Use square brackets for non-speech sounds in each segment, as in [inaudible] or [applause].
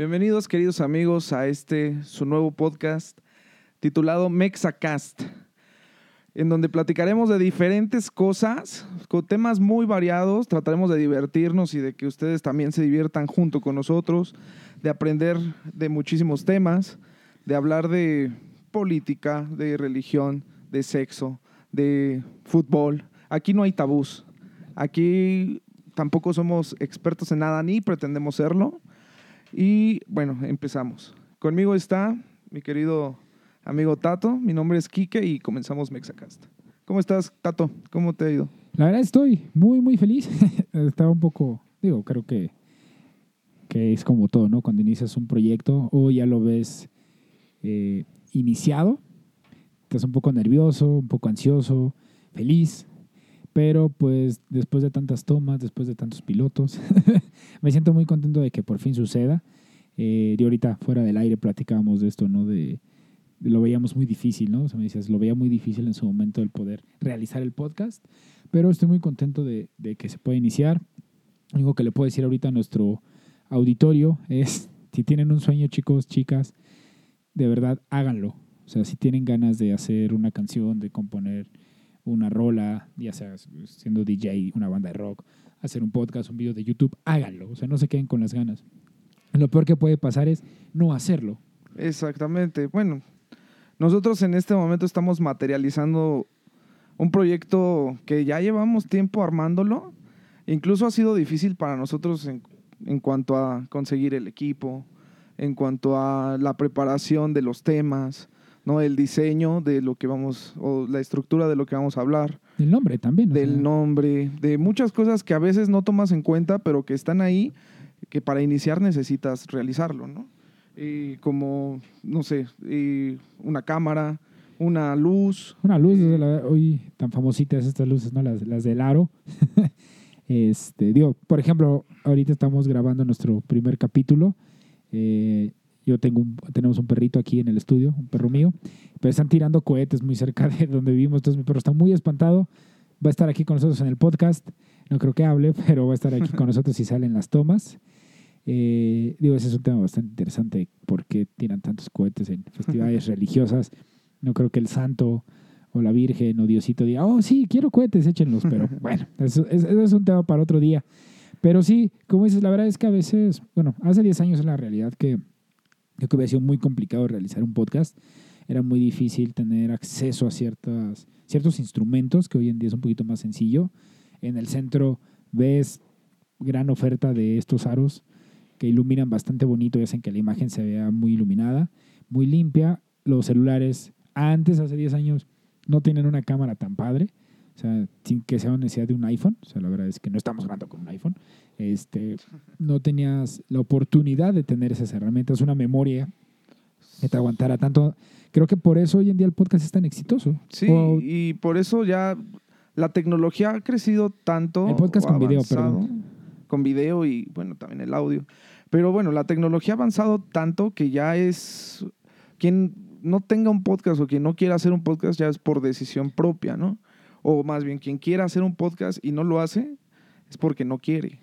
Bienvenidos, queridos amigos, a este su nuevo podcast titulado Mexacast, en donde platicaremos de diferentes cosas, con temas muy variados. Trataremos de divertirnos y de que ustedes también se diviertan junto con nosotros, de aprender de muchísimos temas, de hablar de política, de religión, de sexo, de fútbol. Aquí no hay tabús. Aquí tampoco somos expertos en nada ni pretendemos serlo. Y bueno, empezamos. Conmigo está mi querido amigo Tato. Mi nombre es Quique y comenzamos Mexacast. ¿Cómo estás, Tato? ¿Cómo te ha ido? La verdad estoy muy, muy feliz. [laughs] Estaba un poco, digo, creo que, que es como todo, ¿no? Cuando inicias un proyecto o ya lo ves eh, iniciado, estás un poco nervioso, un poco ansioso, feliz, pero pues después de tantas tomas, después de tantos pilotos, [laughs] me siento muy contento de que por fin suceda. Eh, y ahorita fuera del aire platicábamos de esto, ¿no? De, lo veíamos muy difícil, ¿no? O sea, me decías, lo veía muy difícil en su momento el poder realizar el podcast, pero estoy muy contento de, de que se pueda iniciar. Lo único que le puedo decir ahorita a nuestro auditorio es, [laughs] si tienen un sueño, chicos, chicas, de verdad háganlo. O sea, si tienen ganas de hacer una canción, de componer una rola, ya sea siendo DJ, una banda de rock, hacer un podcast, un video de YouTube, háganlo. O sea, no se queden con las ganas. Lo peor que puede pasar es no hacerlo. Exactamente. Bueno, nosotros en este momento estamos materializando un proyecto que ya llevamos tiempo armándolo. Incluso ha sido difícil para nosotros en, en cuanto a conseguir el equipo, en cuanto a la preparación de los temas, ¿no? El diseño de lo que vamos, o la estructura de lo que vamos a hablar. El nombre también. Del nombre, de muchas cosas que a veces no tomas en cuenta, pero que están ahí, que para iniciar necesitas realizarlo, ¿no? Y como, no sé, una cámara, una luz. Una luz, hoy tan famositas estas luces, ¿no? Las, las del aro. [laughs] este, digo, por ejemplo, ahorita estamos grabando nuestro primer capítulo. Eh, yo tengo un, tenemos un perrito aquí en el estudio, un perro mío, pero están tirando cohetes muy cerca de donde vivimos, entonces mi perro está muy espantado. Va a estar aquí con nosotros en el podcast. No creo que hable, [laughs] pero va a estar aquí con nosotros si salen las tomas. Eh, digo, ese es un tema bastante interesante. ¿Por qué tiran tantos cohetes en festividades [laughs] religiosas? No creo que el santo o la Virgen o Diosito diga, oh, sí, quiero cohetes, échenlos. Pero [laughs] bueno, eso, eso es un tema para otro día. Pero sí, como dices, la verdad es que a veces, bueno, hace 10 años en la realidad que Creo que hubiera sido muy complicado realizar un podcast. Era muy difícil tener acceso a ciertas, ciertos instrumentos, que hoy en día es un poquito más sencillo. En el centro ves gran oferta de estos aros que iluminan bastante bonito y hacen que la imagen se vea muy iluminada, muy limpia. Los celulares, antes, hace 10 años, no tienen una cámara tan padre. O sea, sin que sea una necesidad de un iPhone. O sea, la verdad es que no estamos grabando con un iPhone este, no tenías la oportunidad de tener esas herramientas, una memoria que te aguantara tanto. Creo que por eso hoy en día el podcast es tan exitoso. Sí, y por eso ya la tecnología ha crecido tanto. El podcast con video, perdón. Con video y, bueno, también el audio. Pero bueno, la tecnología ha avanzado tanto que ya es. Quien no tenga un podcast o quien no quiera hacer un podcast ya es por decisión propia, ¿no? O más bien, quien quiera hacer un podcast y no lo hace es porque no quiere.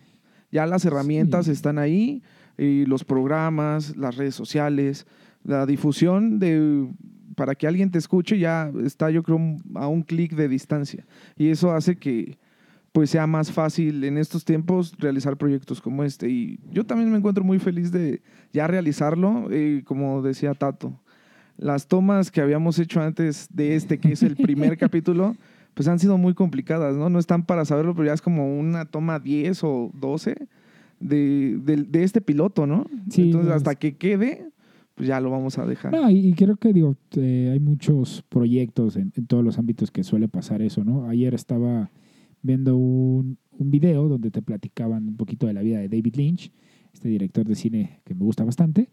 Ya las herramientas están ahí, y los programas, las redes sociales, la difusión de para que alguien te escuche ya está yo creo a un clic de distancia. Y eso hace que pues sea más fácil en estos tiempos realizar proyectos como este. Y yo también me encuentro muy feliz de ya realizarlo eh, como decía Tato. Las tomas que habíamos hecho antes de este que es el primer [laughs] capítulo pues han sido muy complicadas, ¿no? No están para saberlo, pero ya es como una toma 10 o 12 de, de, este piloto, ¿no? Sí, Entonces, hasta que quede, pues ya lo vamos a dejar. No, y, creo que, digo, eh, hay muchos proyectos en, todos los ámbitos que suele pasar eso, ¿no? Ayer estaba viendo un, un video donde te platicaban un poquito de la vida de David Lynch, este director de cine que me gusta bastante,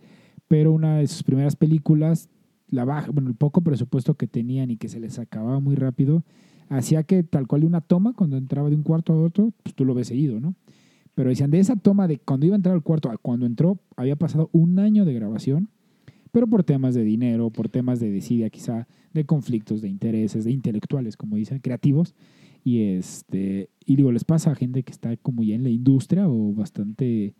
pero una de sus primeras películas, la baja, bueno, el poco presupuesto que tenían y que se les acababa muy rápido, hacía que tal cual una toma, cuando entraba de un cuarto a otro, pues tú lo ves seguido, ¿no? Pero decían, de esa toma de cuando iba a entrar al cuarto a cuando entró, había pasado un año de grabación, pero por temas de dinero, por temas de desidia quizá, de conflictos, de intereses, de intelectuales, como dicen, creativos. Y, este, y digo, les pasa a gente que está como ya en la industria o bastante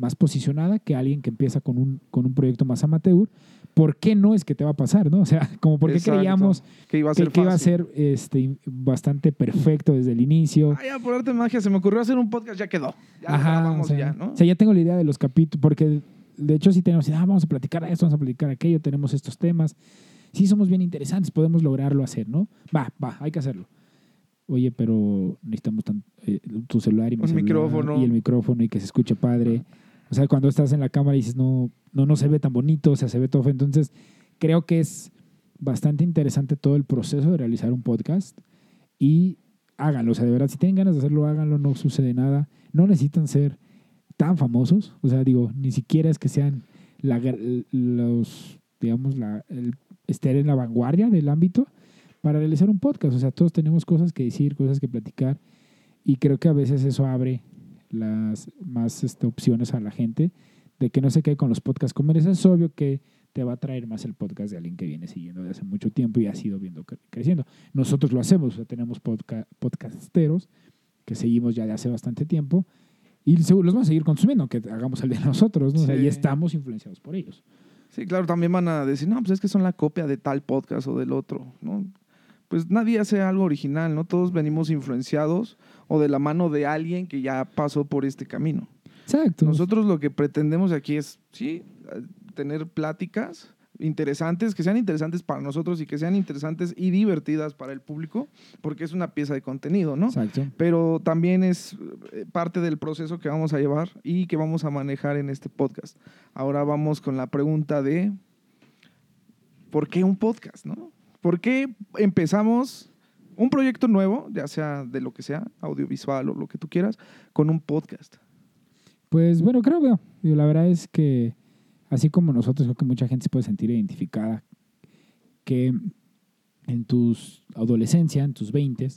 más posicionada que alguien que empieza con un, con un proyecto más amateur. ¿Por qué no es que te va a pasar, no? [laughs] O sea, como porque Exacto. creíamos que iba a ser que iba a ser este, bastante perfecto desde el inicio. Ah, ya, por arte de magia, se me ocurrió hacer un podcast, ya quedó. Ya Ajá, grabamos o sea, ya, ¿no? o sea, ya tengo la idea de los capítulos, porque de hecho sí tenemos, ah, vamos a platicar esto, vamos a platicar aquello, tenemos estos temas. Sí somos bien interesantes, podemos lograrlo hacer, ¿no? Va, va, hay que hacerlo. Oye, pero necesitamos tan- eh, tu celular y mi celular micrófono. y el micrófono y que se escuche padre. O sea, cuando estás en la cámara y dices, no, no, no se ve tan bonito, o sea, se ve todo. Entonces, creo que es bastante interesante todo el proceso de realizar un podcast y háganlo. O sea, de verdad, si tienen ganas de hacerlo, háganlo, no sucede nada. No necesitan ser tan famosos. O sea, digo, ni siquiera es que sean la, los, digamos, la, el, estar en la vanguardia del ámbito para realizar un podcast. O sea, todos tenemos cosas que decir, cosas que platicar y creo que a veces eso abre las más este, opciones a la gente de que no se quede con los podcasts comerciales. Es obvio que te va a traer más el podcast de alguien que viene siguiendo desde hace mucho tiempo y ha sido viendo cre- creciendo. Nosotros lo hacemos, o sea, tenemos podca- podcasteros que seguimos ya de hace bastante tiempo y seguro los vamos a seguir consumiendo, aunque hagamos el de [laughs] nosotros, ¿no? O sea, Sí. y estamos influenciados por ellos. Sí, claro, también van a decir, no, pues es que son la copia de tal podcast o del otro, ¿no? Pues nadie hace algo original, ¿no? Todos venimos influenciados o de la mano de alguien que ya pasó por este camino. Exacto. Nosotros lo que pretendemos aquí es, sí, tener pláticas interesantes, que sean interesantes para nosotros y que sean interesantes y divertidas para el público, porque es una pieza de contenido, ¿no? Exacto. pero también es eh, parte del proceso que vamos a llevar y que vamos a manejar en este podcast. Ahora vamos con la pregunta de ¿por qué un podcast, no? ¿Por qué empezamos un proyecto nuevo, ya sea de lo que sea, audiovisual o lo que tú quieras, con un podcast? Pues bueno, creo que digo, la verdad es que así como nosotros, creo que mucha gente se puede sentir identificada que en tus adolescencia, en tus 20,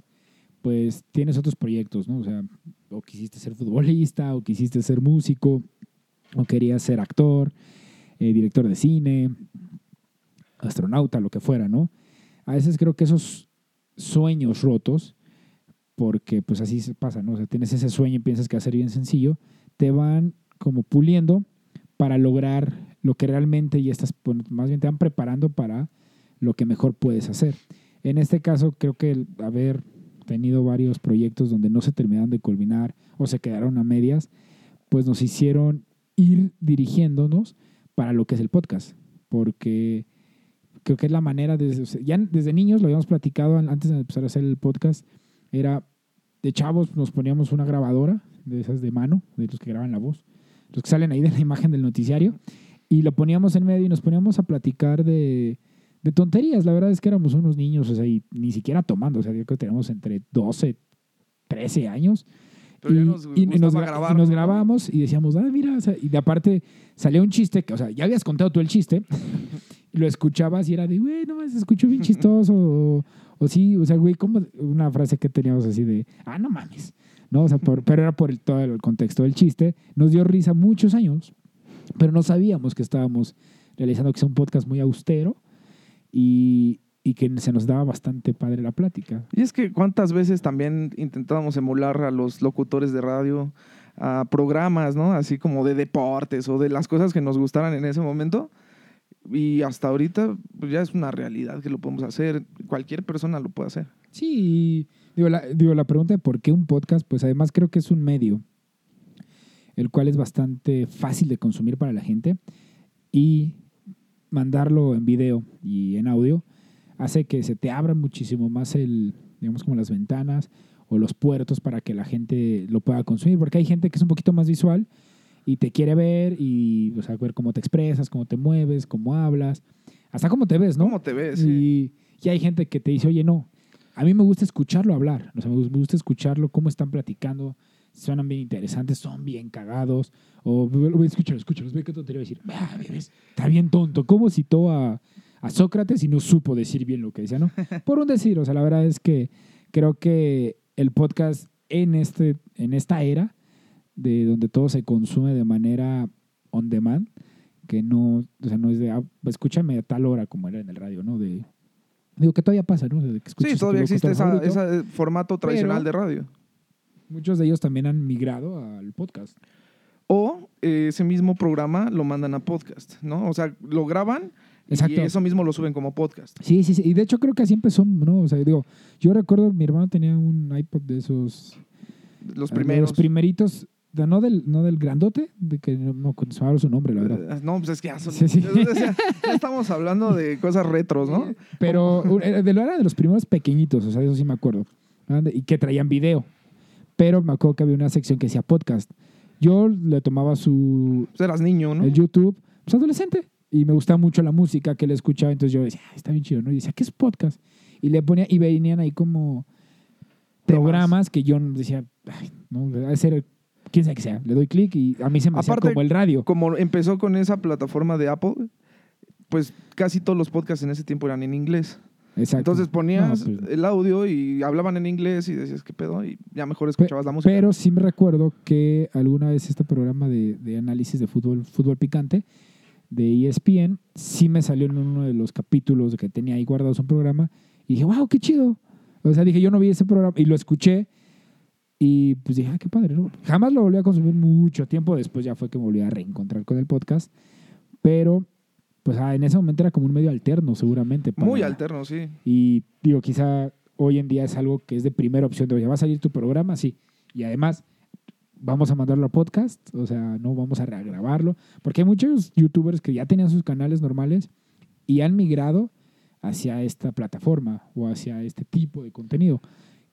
pues tienes otros proyectos, ¿no? O sea, o quisiste ser futbolista, o quisiste ser músico, o querías ser actor, eh, director de cine, astronauta, lo que fuera, ¿no? A veces creo que esos sueños rotos, porque pues así se pasa, ¿no? O sea, tienes ese sueño y piensas que va a ser bien sencillo, te van como puliendo para lograr lo que realmente ya estás, más bien te van preparando para lo que mejor puedes hacer. En este caso, creo que haber tenido varios proyectos donde no se terminaron de culminar o se quedaron a medias, pues nos hicieron ir dirigiéndonos para lo que es el podcast. Porque creo que es la manera, de, o sea, ya desde niños lo habíamos platicado an- antes de empezar a hacer el podcast, era de chavos nos poníamos una grabadora de esas de mano, de los que graban la voz, los que salen ahí de la imagen del noticiario, y lo poníamos en medio y nos poníamos a platicar de, de tonterías. La verdad es que éramos unos niños, o sea, y ni siquiera tomando, o sea, yo creo que teníamos entre 12, 13 años. Pero y, nos y- nos, gustaba gra- y nos ¿no? grabábamos y decíamos, ah, mira, o sea, y de aparte salía un chiste, que, o sea, ya habías contado tú el chiste, [laughs] lo escuchabas y era de, güey, no se escuchó bien chistoso, [laughs] o, o sí, o sea, güey, como una frase que teníamos así de, ah, no mames, ¿no? O sea, por- pero era por el, todo el contexto del chiste, nos dio risa muchos años, pero no sabíamos que estábamos realizando quizá un podcast muy austero y, y que se nos daba bastante padre la plática. Y es que cuántas veces también intentábamos emular a los locutores de radio, a programas, ¿no? Así como de deportes o de las cosas que nos gustaran en ese momento. Y hasta ahorita pues ya es una realidad que lo podemos hacer. Cualquier persona lo puede hacer. Sí, digo la, digo, la pregunta de por qué un podcast, pues además creo que es un medio, el cual es bastante fácil de consumir para la gente y mandarlo en video y en audio hace que se te abran muchísimo más el, digamos como las ventanas o los puertos para que la gente lo pueda consumir, porque hay gente que es un poquito más visual y te quiere ver y o sea, ver cómo te expresas, cómo te mueves, cómo hablas, hasta cómo te ves, ¿no? ¿Cómo te ves? Sí. Y, y hay gente que te dice, oye, no, a mí me gusta escucharlo hablar, o sea, me gus- me gusta escucharlo, cómo están platicando, suenan bien interesantes, son bien cagados, o "Ve, escúchalo, escúchalo, ve qué tontería decir, "Ah, ves, está bien tonto, ¿cómo citó a, a Sócrates y no supo decir bien lo que decía, no? [laughs] Por un decir, o sea, la verdad es que creo que el podcast en, este, en esta era, de donde todo se consume de manera on demand, que no, o sea, no es de, ah, escúchame a tal hora como era en el radio, ¿no? De, digo que todavía pasa, ¿no? De que escuches Sí, todavía existe ese formato tradicional de radio. Muchos de ellos también han migrado al podcast. O eh, ese mismo programa lo mandan a podcast, ¿no? O sea, lo graban Exacto. y eso mismo lo suben como podcast. Sí, sí, sí. Y de hecho creo que así empezó, ¿no? O sea, digo, yo recuerdo, mi hermano tenía un iPod de esos... Los primeros. Los primeritos, no, del, no del grandote, de que no, no su nombre, la verdad. Eh, No, pues es que ya, son- Sí, [laughs] ya estamos hablando de cosas retros, ¿no? Pero era de, era de los primeros pequeñitos, o sea, eso sí me acuerdo. Y que traían video. Pero me acuerdo que había una sección que decía podcast. Yo le tomaba su Pues eras niño, ¿no? el YouTube, pues adolescente, y me gustaba mucho la música que le escuchaba, entonces yo decía, "Ah, está bien chido, ¿no? Y decía, ¿qué es podcast? Y le ponía, y venían ahí como programas que yo decía, "Ay, no, debe ser, quién sabe que sea, le doy clic y a mí se me Aparte, como el radio. Como empezó con esa plataforma de Apple, pues casi todos los podcasts en ese tiempo eran en inglés. Exacto. Entonces ponías No, pues, el audio y hablaban en inglés y decías, ¿qué pedo? Y ya mejor escuchabas la música. Pero sí me recuerdo que alguna vez este programa de, de análisis de fútbol, fútbol picante de ESPN, sí me salió en uno de los capítulos que tenía ahí guardados un programa y dije, wow, qué chido. O sea, dije, yo no vi ese programa y lo escuché y pues dije, ah, qué padre. ¿no? Jamás lo volví a consumir mucho tiempo, después ya fue que me volví a reencontrar con el podcast, pero pues ah, en ese momento era como un medio alterno seguramente. para- Muy alterno, sí. y digo, quizá hoy en día es algo que es de primera opción. De, oye, ¿va a salir tu programa? Sí. Y además, vamos a mandarlo a podcast, o sea, no vamos a regrabarlo. Porque hay muchos youtubers que ya tenían sus canales normales y han migrado hacia esta plataforma o hacia este tipo de contenido.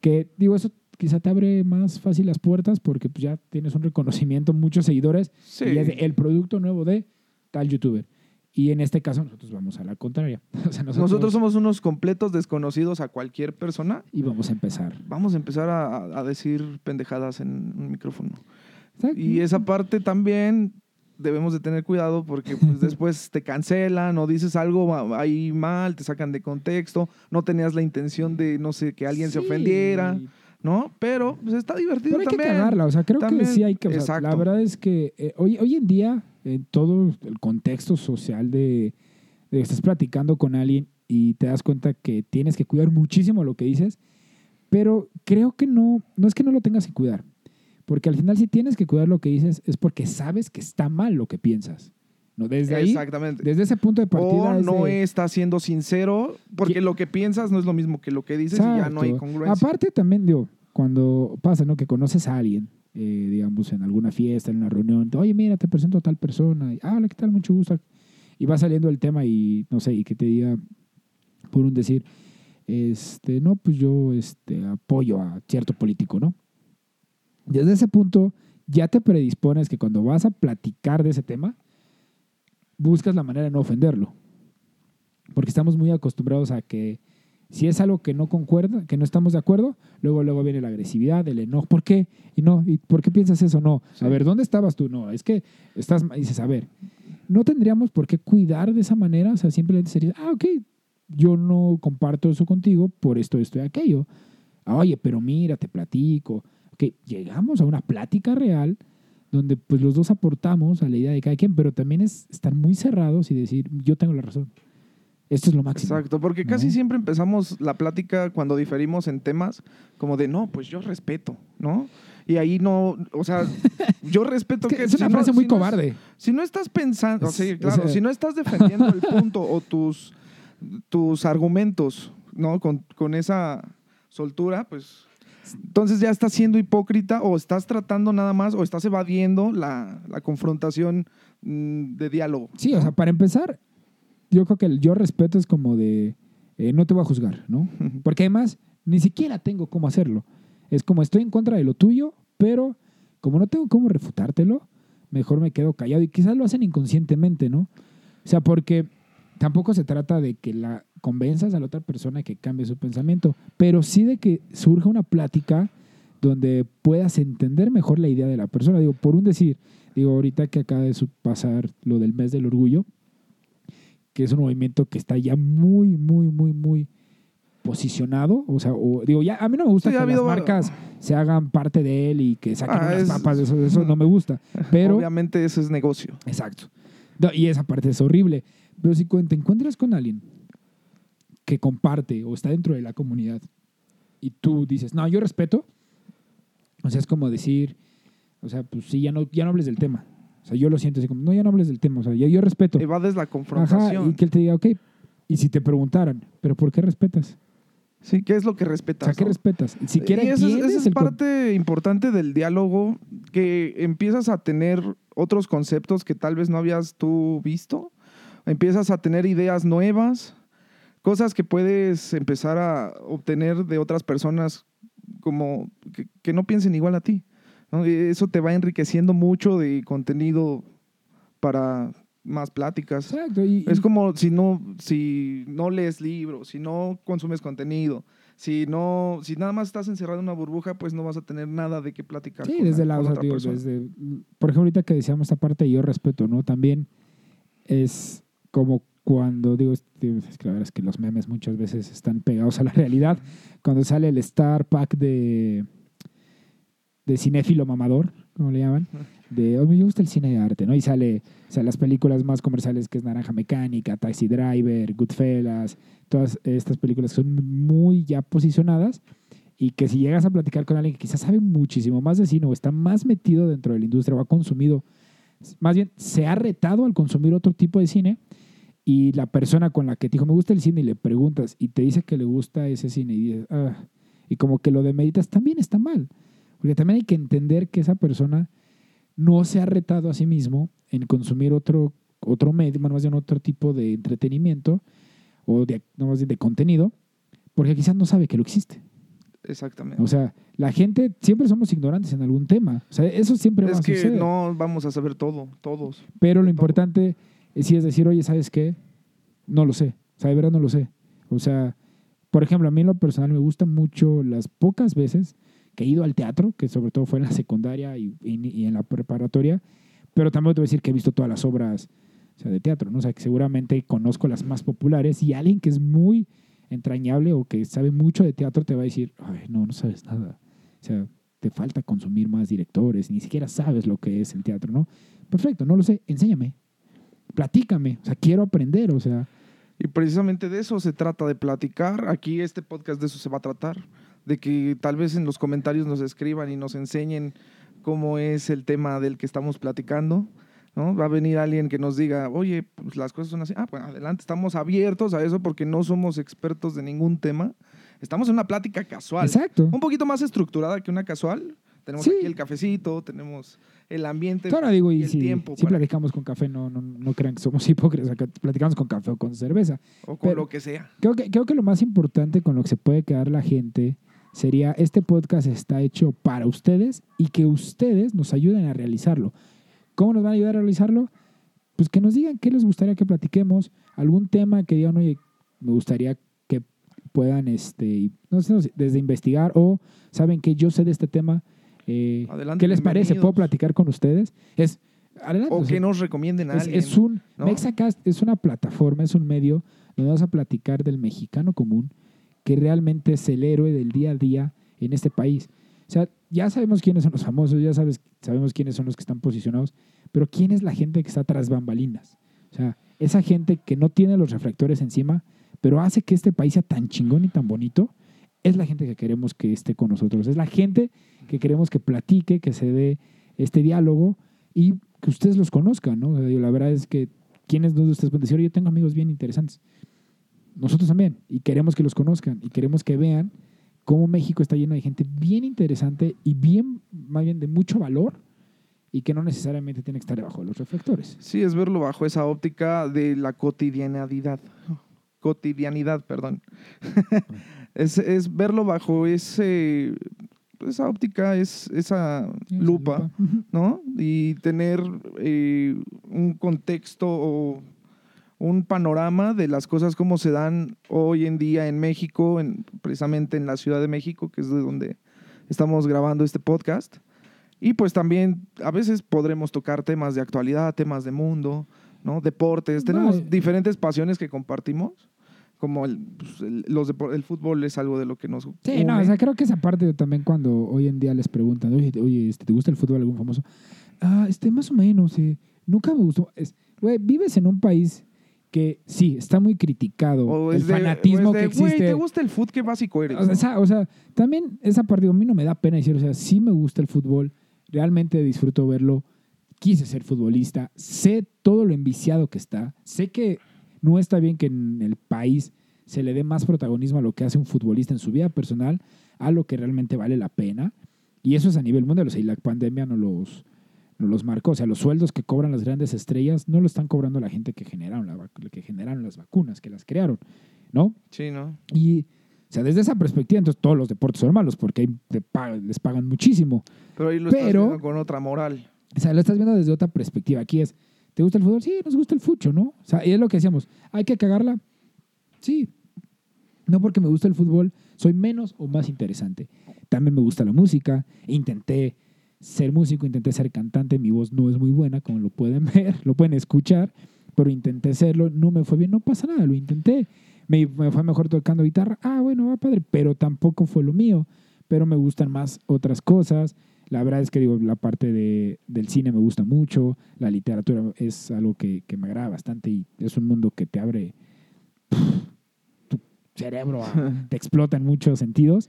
Que digo, eso quizá te abre más fácil las puertas porque pues, ya tienes un reconocimiento, muchos seguidores Sí. y es el producto nuevo de tal youtuber. Y en este caso nosotros vamos a la contraria. [laughs] O sea, Nosotros somos unos completos desconocidos a cualquier persona. y vamos a empezar. Vamos a empezar a, a decir pendejadas en un micrófono. Exacto. Y esa parte también debemos de tener cuidado porque pues, [laughs] después te cancelan o dices algo ahí mal, te sacan de contexto, no tenías la intención de, no sé, que alguien se ofendiera, ¿no? Pero pues está divertido Pero hay que también. cagarla, o sea, creo También, que sí hay que. o sea, la verdad es que eh, hoy, hoy en día, en todo el contexto social de, de que estás platicando con alguien y te das cuenta que tienes que cuidar muchísimo lo que dices, pero creo que no, no es que no lo tengas que cuidar, porque al final si tienes que cuidar lo que dices es porque sabes que está mal lo que piensas. ¿No? Desde ahí, Exactamente. desde ese punto de partida. O no de- estás siendo sincero, porque Que- lo que piensas no es lo mismo que lo que dices y ya no hay congruencia. Aparte también, digo, cuando pasa, ¿no? Que conoces a alguien, eh, digamos, en alguna fiesta, en una reunión, oye, mira, te presento a tal persona, y, ah, hola, ¿qué tal? Mucho gusto. Y va saliendo el tema y, no sé, y que te diga, por un decir, este, no, pues yo este, apoyo a cierto político, ¿no? Desde ese punto, ya te predispones que cuando vas a platicar de ese tema, buscas la manera de no ofenderlo. Porque estamos muy acostumbrados a que si es algo que no concuerda, que no estamos de acuerdo, luego luego viene la agresividad, el enojo. ¿Por qué? Y no, ¿y por qué piensas eso? No. Sí. A ver, ¿dónde estabas tú? No, es que estás dices, a ver, no tendríamos por qué cuidar de esa manera, o sea, simplemente sería, ah, ok, yo no comparto eso contigo por esto, esto y aquello. Ah, Oye, pero mira, te platico. Ok, llegamos a una plática real donde pues los dos aportamos a la idea de cada quien, pero también es estar muy cerrados y decir, yo tengo la razón. Esto es lo máximo. Exacto, porque ¿no? casi siempre empezamos la plática cuando diferimos en temas como de, no, pues yo respeto, ¿no? Y ahí no, o sea, [laughs] yo respeto Es, que que... es una si no- frase muy si no cobarde. Si no estás pensando, Es- sí, o claro, sea- si no estás defendiendo el punto o tus, tus argumentos, ¿no? Con, con esa soltura, pues entonces ya estás siendo hipócrita o estás tratando nada más o estás evadiendo la, la confrontación mm, de diálogo. Sí, o sea, para empezar, yo creo que el yo respeto es como de eh, no te voy a juzgar, ¿no? Porque además ni siquiera tengo cómo hacerlo. Es como estoy en contra de lo tuyo, pero como no tengo cómo refutártelo, mejor me quedo callado. Y quizás lo hacen inconscientemente, ¿no? O sea, porque tampoco se trata de que la convenzas a la otra persona que cambie su pensamiento, pero sí de que surja una plática donde puedas entender mejor la idea de la persona. Digo, por un decir, digo, ahorita que acaba de pasar lo del mes del orgullo, que es un movimiento que está ya muy, muy, muy, muy posicionado. O sea, o- digo, ya a mí no me gusta Sí, ha que las marcas se hagan parte de él y que saquen Ah, unas es- papas, eso, eso no me gusta. [laughs] Pero, Obviamente eso es negocio. exacto. No, y esa parte es horrible. Pero si te encuentras con alguien que comparte o está dentro de la comunidad y tú dices, no, yo respeto, o sea, es como decir, o sea, pues sí, ya no, ya no hables del tema. O sea, yo lo siento así como, no, ya no hables del tema. O sea, yo, yo respeto. Evades la Ajá, confrontación. y que él te diga, ok. Y si te preguntaran, ¿pero por qué respetas? Sí, ¿qué es lo que O respetas? sea, ¿qué no? respetas? Siquiera Y esa es, esa es parte importante del diálogo, que empiezas a tener otros conceptos que tal vez no habías tú visto, empiezas a tener ideas nuevas, cosas que puedes empezar a obtener de otras personas como que, que no piensen igual a ti. ¿no? Eso te va enriqueciendo mucho de contenido para más pláticas. Exacto. Y, Es como si no, si no lees libros, si no consumes contenido, si no, si nada más estás encerrado en una burbuja, pues no vas a tener nada de qué platicar. Sí, con desde la- la, otra digo, persona. desde, por ejemplo, ahorita que decíamos esta parte yo respeto, ¿no? También es como cuando, digo, es que la verdad es que los memes muchas veces están pegados a la realidad. Cuando sale el Star Pack de, de cinéfilo mamador, como le llaman, de, oh, me gusta el cine de arte, ¿no? Y sale, o sea, las películas más comerciales que es Naranja Mecánica, Taxi Driver, Goodfellas, todas estas películas son muy ya posicionadas y que si llegas a platicar con alguien que quizás sabe muchísimo más de cine o está más metido dentro de la industria o ha consumido, más bien se ha retado al consumir otro tipo de cine y la persona con la que te dijo me gusta el cine y le preguntas y te dice que le gusta ese cine y dices, "Ah", y como que lo demeritas, también está mal. Porque también hay que entender que esa persona no se ha retado a sí mismo en consumir otro, otro medio, bueno, más bien otro tipo de entretenimiento o de, no, más bien de contenido, porque quizás no sabe que lo existe. Exactamente. O sea, la gente siempre somos ignorantes en algún tema. O sea, eso siempre va es a que suceder. no vamos a saber todo, todos. Pero lo importante es, sí es decir, oye, ¿sabes qué? No lo sé. O sea, de verdad no lo sé. O sea, por ejemplo, a mí en lo personal me gustan mucho las pocas veces que he ido al teatro, que sobre todo fue en la secundaria y, y- y en la preparatoria, pero también te voy a decir que he visto todas las obras o sea, de teatro, ¿no? O sea, que seguramente conozco las más populares y alguien que es muy entrañable o que sabe mucho de teatro te va a decir, ay, no, no sabes nada. O sea, te falta consumir más directores, ni siquiera sabes lo que es el teatro, ¿no? Perfecto, no lo sé, enséñame, platícame, o sea, quiero aprender, o sea, Y precisamente de eso se trata de platicar. Aquí este podcast de eso se va a tratar. De que tal vez en los comentarios nos escriban y nos enseñen cómo es el tema del que estamos platicando. ¿no? Va a venir alguien que nos diga, oye, pues las cosas son así. Ah, pues adelante, estamos abiertos a eso porque no somos expertos de ningún tema. Estamos en una plática casual. exacto. Un poquito más estructurada que una casual. Tenemos Sí. aquí el cafecito, tenemos el ambiente digo, y el si, tiempo si para- platicamos con café, no, no, no crean que somos [laughs] hipócritas, platicamos con café o con cerveza. o con pero- lo que sea. Creo que, creo que lo más importante con lo que se puede quedar la gente sería, este podcast está hecho para ustedes y que ustedes nos ayuden a realizarlo. ¿Cómo nos van a ayudar a realizarlo? Pues que nos digan qué les gustaría que platiquemos, algún tema que digan, oye, me gustaría que puedan, este, no sé, desde investigar o saben que yo sé de este tema, eh, Adelante, ¿qué les parece? ¿Puedo platicar con ustedes? Es, adelante. O o sea, que nos recomienden a es, alguien. es un ¿no? Mexacast es una plataforma, es un medio donde vas a platicar del mexicano común que realmente es el héroe del día a día en este país. O sea, ya sabemos quiénes son los famosos, ya sabes, sabemos quiénes son los que están posicionados, pero quién es la gente que está tras bambalinas. O sea, esa gente que no tiene los reflectores encima, pero hace que este país sea tan chingón y tan bonito, es la gente que queremos que esté con nosotros. Es la gente que queremos que platique, que se dé este diálogo y que ustedes los conozcan, ¿no? La verdad es que quienes de ustedes pueden decir, "Oye, yo tengo amigos bien interesantes. Nosotros también, y queremos que los conozcan, y queremos que vean cómo México está lleno de gente bien interesante y bien, más bien de mucho valor, y que no necesariamente tiene que estar debajo de los reflectores. Sí, es verlo bajo esa óptica de la cotidianidad. Cotidianidad, perdón. Es, es verlo bajo ese, esa óptica, es esa lupa. ¿no? Y tener eh, un contexto o un panorama de las cosas como se dan hoy en día en México, en, precisamente en la Ciudad de México, que es de donde estamos grabando este podcast. Y pues también a veces podremos tocar temas de actualidad, temas de mundo, ¿no? Deportes. Tenemos No, diferentes pasiones que compartimos, como el, pues, el- los el fútbol es algo de lo que nos Sí, no, o sea, creo que esa parte también cuando hoy en día les preguntan, oye, oye este, ¿te gusta el fútbol algún famoso? Ah, este, más o menos, sí. Nunca me gustó. Es, güey, vives en un país que sí, está muy criticado. O el de- fanatismo o de, que "Güey, existe. ¿te gusta el fútbol? Qué básico eres. O sea, o sea, también esa parte, digo, a mí no me da pena decir, o sea, sí me gusta el fútbol, realmente disfruto verlo quise ser futbolista, sé todo lo enviciado que está, sé que no está bien que en el país se le dé más protagonismo a lo que hace un futbolista en su vida personal, a lo que realmente vale la pena. Y eso es a nivel mundial, o sea, y la pandemia no los, no los marcó. O sea, los sueldos que cobran las grandes estrellas no lo están cobrando la gente que generaron, la, que generaron las vacunas, que las crearon, ¿no? Sí, ¿no? Y, o sea, desde esa perspectiva, entonces todos los deportes son malos porque ahí te pagan- les pagan muchísimo. Pero ahí lo Pero- estás viendo con otra moral. O sea, lo estás viendo desde otra perspectiva. Aquí es, ¿te gusta el fútbol? Sí, nos gusta el fucho, ¿no? O sea, y es lo que decíamos, ¿hay que cagarla? Sí. No porque me gusta el fútbol, soy menos o más interesante. También me gusta la música. Intenté ser músico, intenté ser cantante. Mi voz no es muy buena, como lo pueden [laughs] ver, lo pueden escuchar, pero intenté serlo. No me fue bien, no pasa nada, lo intenté. Me, me fue mejor tocando guitarra. Ah, bueno, va padre, pero tampoco fue lo mío. Pero me gustan más otras cosas. La verdad es que digo, la parte de, del cine me gusta mucho, la literatura es algo que, que me agrada bastante y es un mundo que te abre pff, tu cerebro, a- [laughs] te explota en muchos sentidos,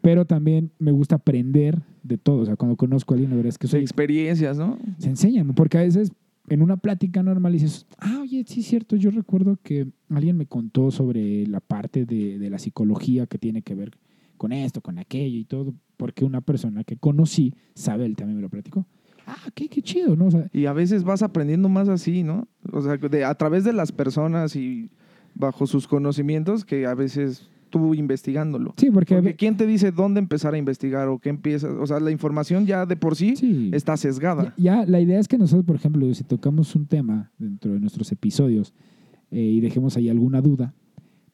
pero también me gusta aprender de todo. O sea, cuando conozco a alguien, la verdad es que soy, experiencias, ¿no? se enseñan, porque a veces en una plática normal dices, ah, oye, sí es cierto, yo recuerdo que alguien me contó sobre la parte de, de la psicología que tiene que ver con esto, con aquello y todo, porque una persona que conocí sabe, él también me lo platicó. Ah, qué, qué chido, ¿no? O sea, Y a veces vas aprendiendo más así, ¿no? O sea, de- a través de las personas y bajo sus conocimientos que a veces tú investigándolo. sí, porque... Porque ¿quién te dice dónde empezar a investigar o qué empiezas? O sea, la información ya de por sí, sí. está sesgada. Ya, ya, la idea es que nosotros, por ejemplo, si tocamos un tema dentro de nuestros episodios eh, y dejemos ahí alguna duda,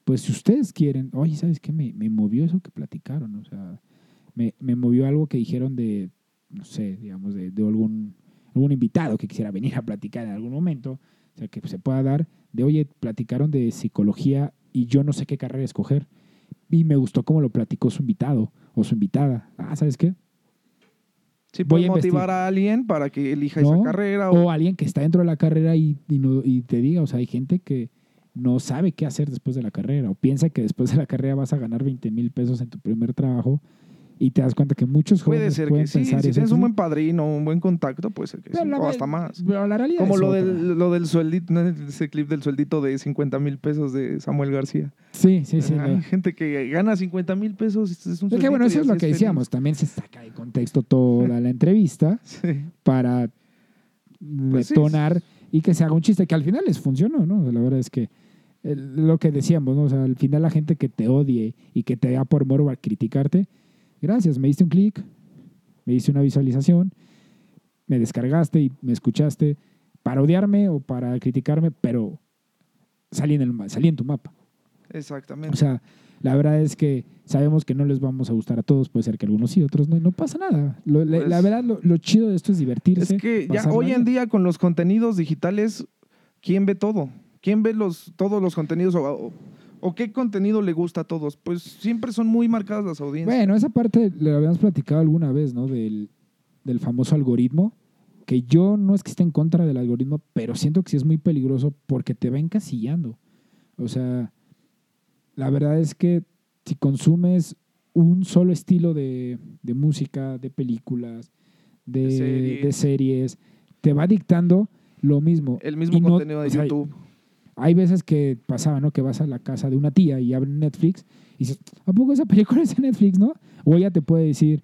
pues si ustedes quieren, oye, ¿sabes qué? Me, me movió eso que platicaron, o sea, me, me movió algo que dijeron de, no sé, digamos, de, de algún, algún invitado que quisiera venir a platicar en algún momento, o sea, que se pueda dar, de, oye, platicaron de psicología y yo no sé qué carrera escoger. Y me gustó cómo lo platicó su invitado o su invitada. Ah, ¿sabes qué? Sí, Voy a motivar a alguien para que elija ¿No? esa carrera. O, O alguien que está dentro de la carrera y, y, no- y te diga, o sea, hay gente que no sabe qué hacer después de la carrera o piensa que después de la carrera vas a ganar 20 mil pesos en tu primer trabajo y te das cuenta que muchos puede jóvenes ser pueden que sí. pensar Si tienes un buen padrino, un buen contacto, puede ser que Pero sí. la O hasta más. Pero la realidad Como es lo otra. del, lo del sueldito, ¿no? ese clip del sueldito de 50 mil pesos de Samuel García. Sí, sí, sí. Hay no. gente que gana 50 mil pesos. Es un Es que bueno, eso y es lo que feliz. decíamos. También se saca de contexto toda la [laughs] entrevista Sí. para Pues sí. detonar y que se haga un chiste que al final les funcionó, ¿no? La verdad es que eh, lo que decíamos, ¿no? O sea, al final la gente que te odie y que te da por morbo a criticarte, gracias, me diste un clic, me diste una visualización, me descargaste y me escuchaste para odiarme o para criticarme, pero salí en, el, salí en tu mapa. Exactamente. O sea, la verdad es que sabemos que no les vamos a gustar a todos, puede ser que algunos sí, otros no, y no pasa nada. Lo- la- Pues- la verdad, lo, lo chido de esto es divertirse. es que ya hoy en día con los contenidos digitales, ¿quién ve todo? ¿Quién ve los, todos los contenidos? O, o- o qué contenido le gusta a todos? Pues siempre son muy marcadas las audiencias. Bueno, esa parte le habíamos platicado alguna vez, ¿no? Del, del famoso algoritmo, que yo no es que esté en contra del algoritmo, pero siento que sí es muy peligroso porque te va encasillando. O sea, la verdad es que si consumes un solo estilo de, de música, de películas, de, De de series. te va dictando lo mismo. El mismo Y no- contenido de sea, YouTube. Hay veces que pasaba, ¿no? Que vas a la casa de una tía y abren Netflix y dices, ¿a poco esa película [laughs] es de Netflix, no? O ella te puede decir,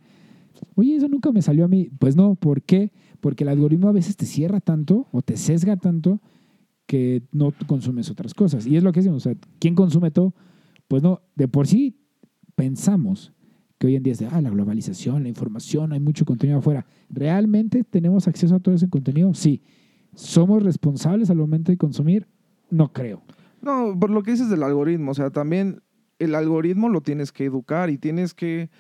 oye, eso nunca me salió a mí. Pues no, ¿por qué? Porque el algoritmo a veces te cierra tanto o te sesga tanto que no consumes otras cosas. Y es lo que decimos, o ¿quién consume todo? Pues no, de por sí pensamos que hoy en día es de, ah, la globalización, la información, hay mucho contenido afuera. ¿Realmente tenemos acceso a todo ese contenido? Sí. ¿Somos responsables al momento de consumir? No creo. No, por lo que dices del algoritmo, o sea, también el algoritmo lo tienes que educar y tienes que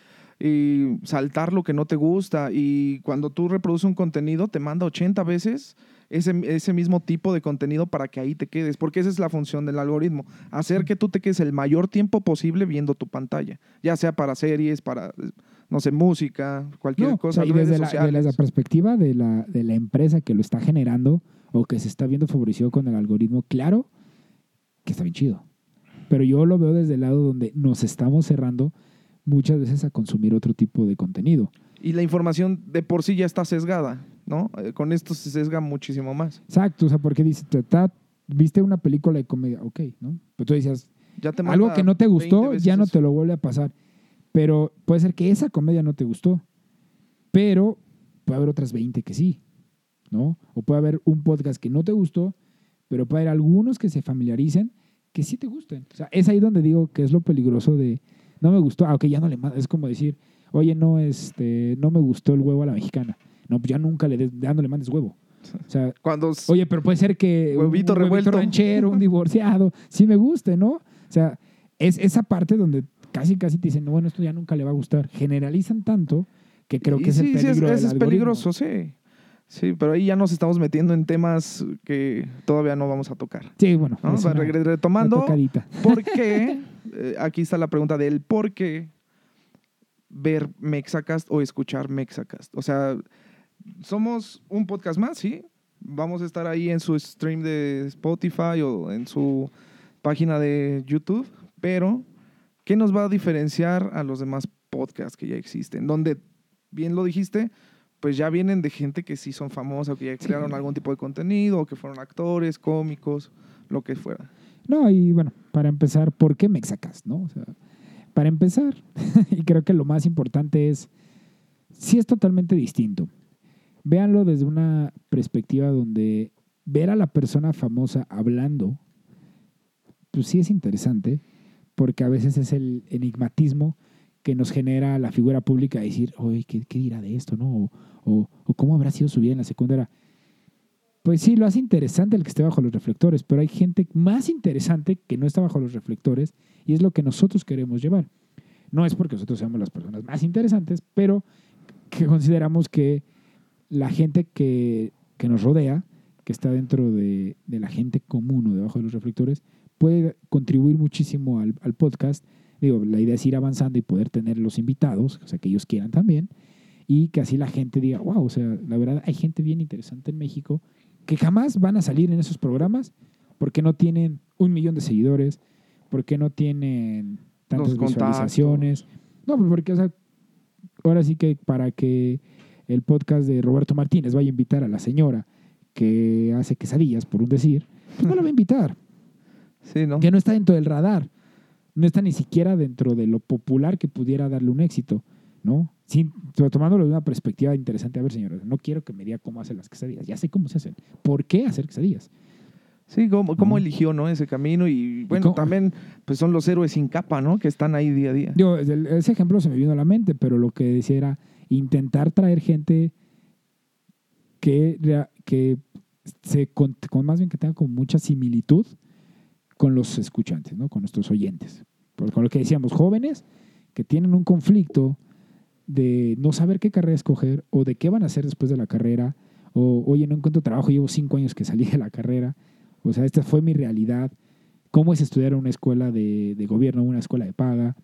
saltar lo que no te gusta y cuando tú reproduces un contenido te manda 80 veces ese, ese mismo tipo de contenido para que ahí te quedes, porque esa es la función del algoritmo, hacer que tú te quedes el mayor tiempo posible viendo tu pantalla, ya sea para series, para, no sé, música, cualquier No, cosa, y desde la, desde la perspectiva de la, de la empresa que lo está generando o que se está viendo favorecido con el algoritmo, claro que está bien chido. Pero yo lo veo desde el lado donde nos estamos cerrando muchas veces a consumir otro tipo de contenido. Y la información de por sí ya está sesgada, ¿no? Eh, Con esto se sesga muchísimo más. Exacto, o sea, porque dices, "Ta- ta- viste una película de comedia, ok, ¿no? Pero tú decías, Ya te algo que no te 20 gustó, ya no eso. te lo vuelve a pasar. Pero puede ser que esa comedia no te gustó, pero puede haber otras 20 que sí, ¿no? O puede haber un podcast que no te gustó, pero puede haber algunos que se familiaricen que sí te gusten. O sea, es ahí donde digo que es lo peligroso de, no me gustó, ah, ok, ya no le mando. Es como decir, oye, no, este, no me gustó el huevo a la mexicana. No, pues ya nunca le, des- ya no le mandes huevo. O sea, [laughs] Cuando Oye, pero puede ser que Huevito un revuelto. ranchero, un divorciado, sí me guste, ¿no? O sea, es esa parte donde casi casi te dicen, bueno, esto ya nunca le va a gustar. Generalizan tanto que creo Y que es sí, el sí, peligro del ese es peligroso, sí. Sí, pero ahí ya nos estamos metiendo en temas que todavía no vamos a tocar. Sí, bueno, ¿no? una retomando. [laughs] ¿por qué? Eh, aquí está la pregunta del por qué ver Mexacast o escuchar Mexacast. O sea, somos un podcast más, ¿sí? Vamos a estar ahí en su stream de Spotify o en su página de YouTube, pero ¿qué nos va a diferenciar a los demás podcasts que ya existen? Donde, bien lo dijiste, pues ya vienen de gente que sí son famosas, que ya Sí. crearon algún tipo de contenido, o que fueron actores, cómicos, lo que fuera. No, y bueno, para empezar, ¿por qué Mexacast, no? O sea, para empezar, [laughs] y creo que lo más importante es, sí es totalmente distinto. Véanlo desde una perspectiva donde ver a la persona famosa hablando, pues sí es interesante, porque a veces es el enigmatismo que nos genera la figura pública de decir, oye, ¿qué, qué dirá de esto, no? O, o- cómo habrá sido su vida en la secundaria. Pues sí, lo hace interesante el que esté bajo los reflectores, pero hay gente más interesante que no está bajo los reflectores y es lo que nosotros queremos llevar. No es porque nosotros seamos las personas más interesantes, pero que consideramos que la gente que, que nos rodea, que está dentro de, la gente común o debajo de los reflectores, puede contribuir muchísimo al podcast. Digo, la idea es ir avanzando y poder tener los invitados, o sea, que ellos quieran también, y que así la gente diga, wow, o sea, la verdad hay gente bien interesante en México que jamás van a salir en esos programas porque no tienen un millón de seguidores, porque no tienen tantas visualizaciones. No, pues porque, o sea, ahora sí que para que el podcast de Roberto Martínez vaya a invitar a la señora que hace quesadillas, por un decir, pues no la va a invitar, Sí, ¿no? que no está dentro del radar, no está ni siquiera dentro de lo popular que pudiera darle un éxito, ¿no? Sin, tomándolo de una perspectiva interesante, a ver, señora, no quiero que me diga cómo hacen las quesadillas, ya sé cómo se hacen. ¿Por qué hacer quesadillas? Sí, cómo, eligió, ¿no? Ese camino y, bueno, cómo- también, pues son los héroes sin capa, ¿no? Que están ahí día a día. El- ese ejemplo se me vino a la mente, pero lo que decía era intentar traer gente que, que se con, con más bien que tenga como mucha similitud con los escuchantes, ¿no? Con nuestros oyentes. Con lo que decíamos, jóvenes que tienen un conflicto de no saber qué carrera escoger o de qué van a hacer después de la carrera o, oye, no encuentro trabajo, llevo cinco años que salí de la carrera. O sea, esta fue mi realidad. ¿Cómo es estudiar en una escuela de, de gobierno, una escuela de paga?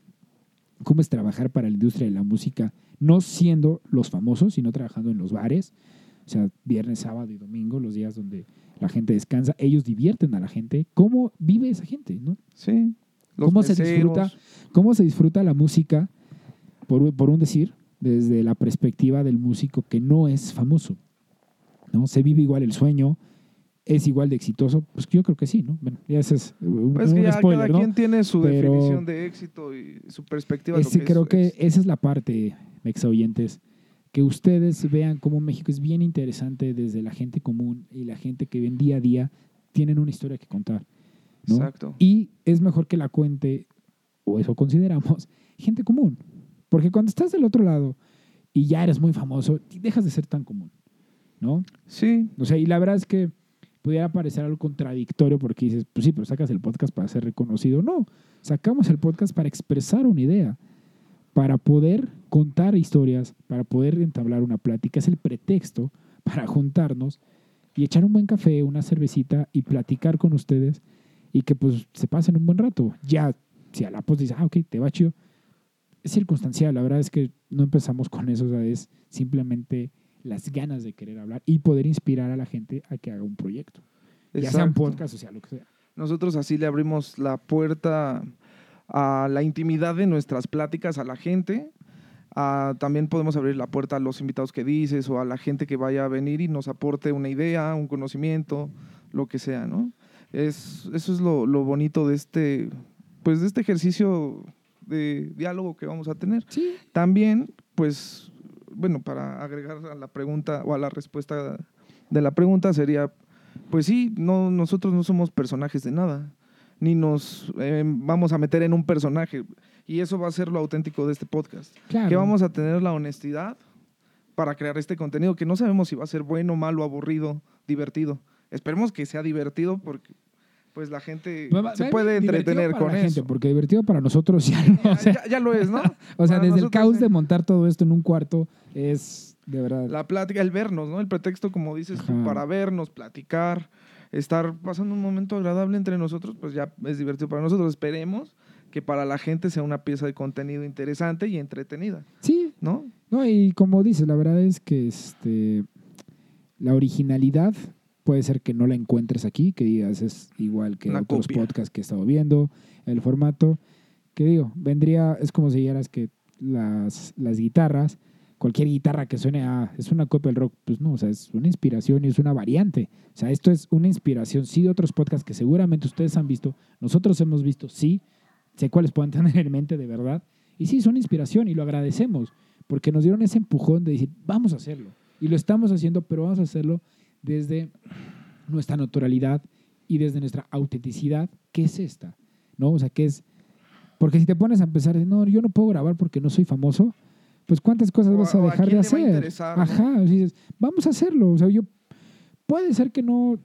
¿Cómo es trabajar para la industria de la música, no siendo los famosos, sino trabajando en los bares? O sea, viernes, sábado y domingo, los días donde la gente descansa, ellos divierten a la gente. ¿Cómo vive esa gente? ¿no? Sí. Los ¿Cómo se disfruta? ¿Cómo se disfruta la música, por, por un decir, desde la perspectiva del músico que no es famoso? ¿no? ¿Se vive igual el sueño? ¿Es igual de exitoso? Pues yo creo que sí, ¿no? Bueno, ya ese es un, Pues que ya spoiler, cada ¿no? quien tiene su Pero- definición de éxito y su perspectiva. de lo Ese, que creo que esa es la parte, mexa oyentes, que ustedes vean cómo México es bien interesante desde la gente común y la gente que ven día a día tienen una historia que contar. ¿No? Exacto. Y es mejor que la cuente, o eso consideramos, [laughs] gente común. Porque cuando estás del otro lado y ya eres muy famoso, dejas de ser tan común, ¿no? Sí, O sea, y la verdad es que pudiera parecer algo contradictorio porque dices, pues sí, pero sacas el podcast para ser reconocido. No, sacamos el podcast para expresar una idea, para poder contar historias, para poder entablar una plática. Es el pretexto para juntarnos y echar un buen café, una cervecita y platicar con ustedes y que pues se pasen un buen rato. Ya, si a la post dice, ah, ok, te va chido. Es circunstancial, la verdad es que no empezamos con eso, o sea, es simplemente las ganas de querer hablar y poder inspirar a la gente a que haga un proyecto. Ya sea un exacto. podcast o sea lo que sea. Nosotros así le abrimos la puerta a la intimidad de nuestras pláticas a la gente, Ah, también podemos abrir la puerta a los invitados que dices o a la gente que vaya a venir y nos aporte una idea, un conocimiento, lo que sea, ¿no? Es, eso es lo, lo bonito de este, pues de este ejercicio de diálogo que vamos a tener. Sí. También, pues, bueno, para agregar a la pregunta o a la respuesta de la pregunta sería, pues sí, no, nosotros no somos personajes de nada, ni nos eh, vamos a meter en un personaje. Y eso va a ser lo auténtico de este podcast. Claro. Que vamos a tener la honestidad para crear este contenido que no sabemos si va a ser bueno, malo, aburrido, divertido. Esperemos que sea divertido porque pues la gente Va- va- se puede entretener con la gente, eso. porque divertido para nosotros ya no. Ya, o sea, ya- ya lo es, ¿no? [laughs] o sea, Para desde el caos sí. de montar todo esto en un cuarto es de verdad. La plática, el vernos, ¿no? El pretexto, como dices Ajá. para vernos, platicar, estar pasando un momento agradable entre nosotros, pues ya es divertido para nosotros. Esperemos que para la gente sea una pieza de contenido interesante y entretenida, Sí, ¿no? No, y como dices, la verdad es que este, la originalidad puede ser que no la encuentres aquí, que digas es igual que Una otros copia. podcasts que he estado viendo, el formato, que digo, vendría, es como si dijeras que las, las guitarras, cualquier guitarra que suene a, es una copia del rock, pues no, o sea, es una inspiración y es una variante. O sea, esto es una inspiración, sí, de otros podcasts que seguramente ustedes han visto, nosotros hemos visto, sí, sé cuáles pueden [laughs] tener en mente de verdad, y sí, son inspiración y lo agradecemos porque nos dieron ese empujón de decir, vamos a hacerlo. Y lo estamos haciendo, pero vamos a hacerlo desde nuestra naturalidad y desde nuestra autenticidad, que es esta, ¿no? O sea, que es... Porque si te pones a empezar, no, yo no puedo grabar porque no soy famoso, pues cuántas cosas O a- vas a a dejar quién de a hacer. Ajá, dices, vamos a hacerlo. O sea, yo... Puede ser que no,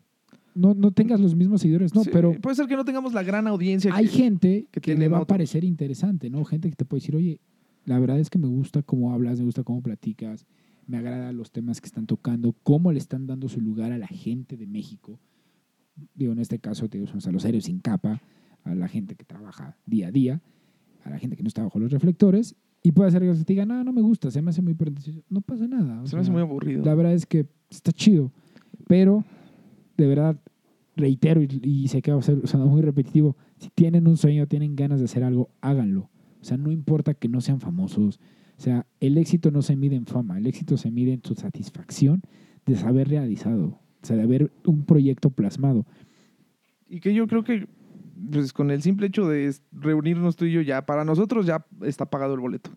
no, no tengas los mismos seguidores, no, Sí, pero Puede ser que no tengamos la gran audiencia. hay que- gente que que, le va a parecer interesante, ¿no? Gente que te puede decir, oye, la verdad es que me gusta cómo hablas, me gusta cómo platicas, me agrada los temas que están tocando, cómo le están dando su lugar a la gente de México. Digo, en este caso, te digo, a los héroes sin capa, a la gente que trabaja día a día, a la gente que no está bajo los reflectores, y puede ser que te digan, no, no me gusta, se me hace muy pretencioso. No pasa nada. o Se me hace muy aburrido. la verdad es que está chido, pero de verdad reitero y, y sé que va a ser muy repetitivo, si tienen un sueño, tienen ganas de hacer algo, háganlo. O sea, no importa que no sean famosos. O sea, el éxito no se mide en fama, el éxito se mide en tu satisfacción de saber realizado, o sea, de haber un proyecto plasmado. Y que yo creo que pues, con el simple hecho de reunirnos tú y yo, ya para nosotros ya está pagado el boleto.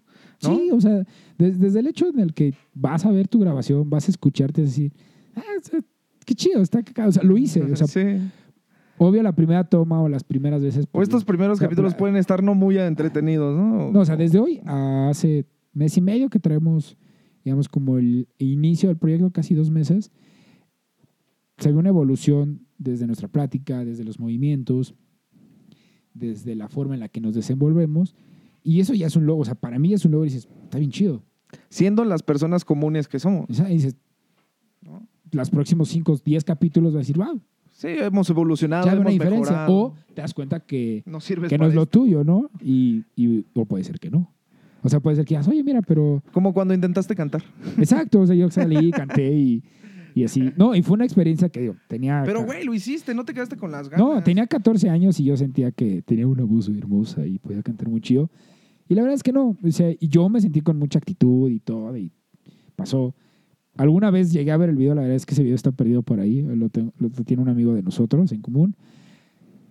¿no? Sí, o sea, des- desde el hecho en el que vas a ver tu grabación, vas a escucharte decir, ah, qué chido, está cagado. O sea, lo hice. O sea, Sí. obvio la primera toma o las primeras veces. O pues, estos primeros o sea, capítulos pueden estar no muy entretenidos, ¿no? No, o sea, desde hoy a hace mes y medio que traemos, digamos, como el inicio del proyecto, casi dos meses, se ve una evolución desde nuestra plática, desde los movimientos, desde la forma en la que nos desenvolvemos. Y eso ya es un logro, o sea, para mí es un logro y dices, está bien chido. Siendo las personas comunes que somos. Y dices, ¿no? los próximos 5, 10 capítulos vas a decir, wow, Sí, hemos evolucionado, ya hay una hemos diferencia. mejorado. O te das cuenta que, no que no es lo esto. tuyo, ¿no? Y, y- o puede ser que no. O sea, puede ser que digas, oye, mira, pero Como cuando intentaste cantar. [laughs] Exacto, o sea, yo salí, canté y, y así. No, y fue una experiencia que digo, tenía... Pero, güey, lo hiciste, no te quedaste con las ganas. No, tenía 14 años y yo sentía que tenía una voz muy hermosa y podía cantar muy chido. Y la verdad es que no, o sea, y yo me sentí con mucha actitud y todo, y pasó. Alguna vez llegué a ver el video, la verdad es que ese video está perdido por ahí, lo, tengo- lo tiene un amigo de nosotros en común.